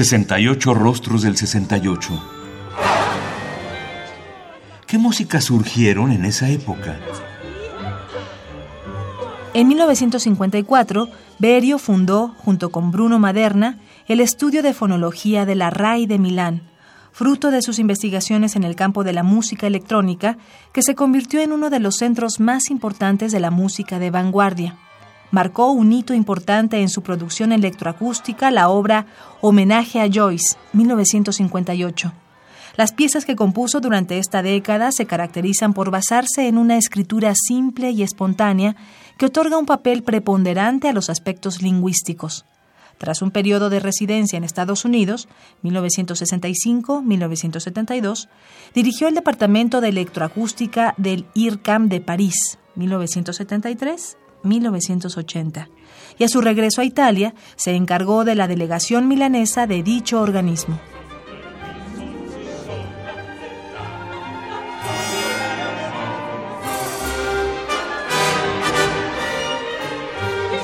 68 rostros del 68. ¿Qué músicas surgieron en esa época? En 1954, Berio fundó, junto con Bruno Maderna, el estudio de fonología de la RAI de Milán, fruto de sus investigaciones en el campo de la música electrónica, que se convirtió en uno de los centros más importantes de la música de vanguardia marcó un hito importante en su producción electroacústica la obra Homenaje a Joyce, 1958. Las piezas que compuso durante esta década se caracterizan por basarse en una escritura simple y espontánea que otorga un papel preponderante a los aspectos lingüísticos. Tras un periodo de residencia en Estados Unidos, 1965-1972, dirigió el Departamento de Electroacústica del IRCAM de París, 1973 1980, y a su regreso a Italia se encargó de la delegación milanesa de dicho organismo.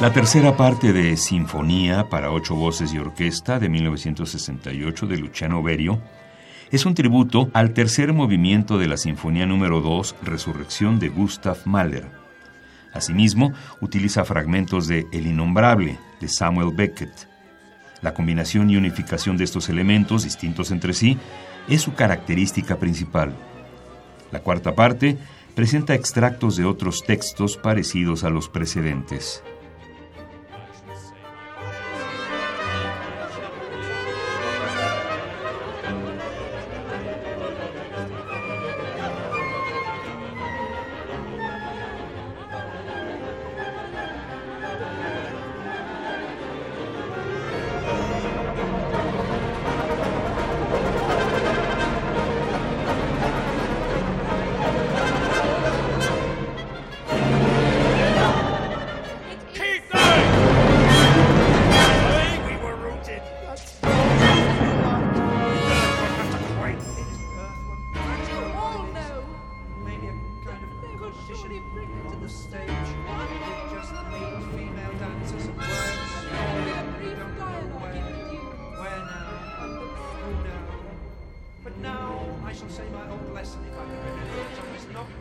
La tercera parte de Sinfonía para ocho voces y orquesta de 1968 de Luciano Berio es un tributo al tercer movimiento de la Sinfonía número 2, Resurrección de Gustav Mahler Asimismo, utiliza fragmentos de El Innombrable, de Samuel Beckett. La combinación y unificación de estos elementos, distintos entre sí, es su característica principal. La cuarta parte presenta extractos de otros textos parecidos a los precedentes.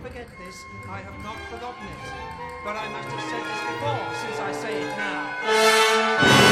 I have not forgotten it. But I must have said this before, since I say it now.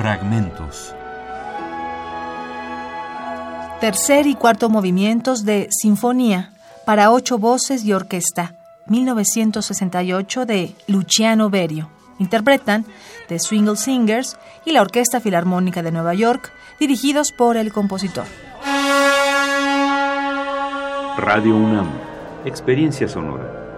Fragmentos. Tercer y cuarto movimientos de Sinfonía para ocho voces y orquesta, 1968 de Luciano Berio. Interpretan The Swingle Singers y la Orquesta Filarmónica de Nueva York, dirigidos por el compositor. Radio UNAM, Experiencia Sonora.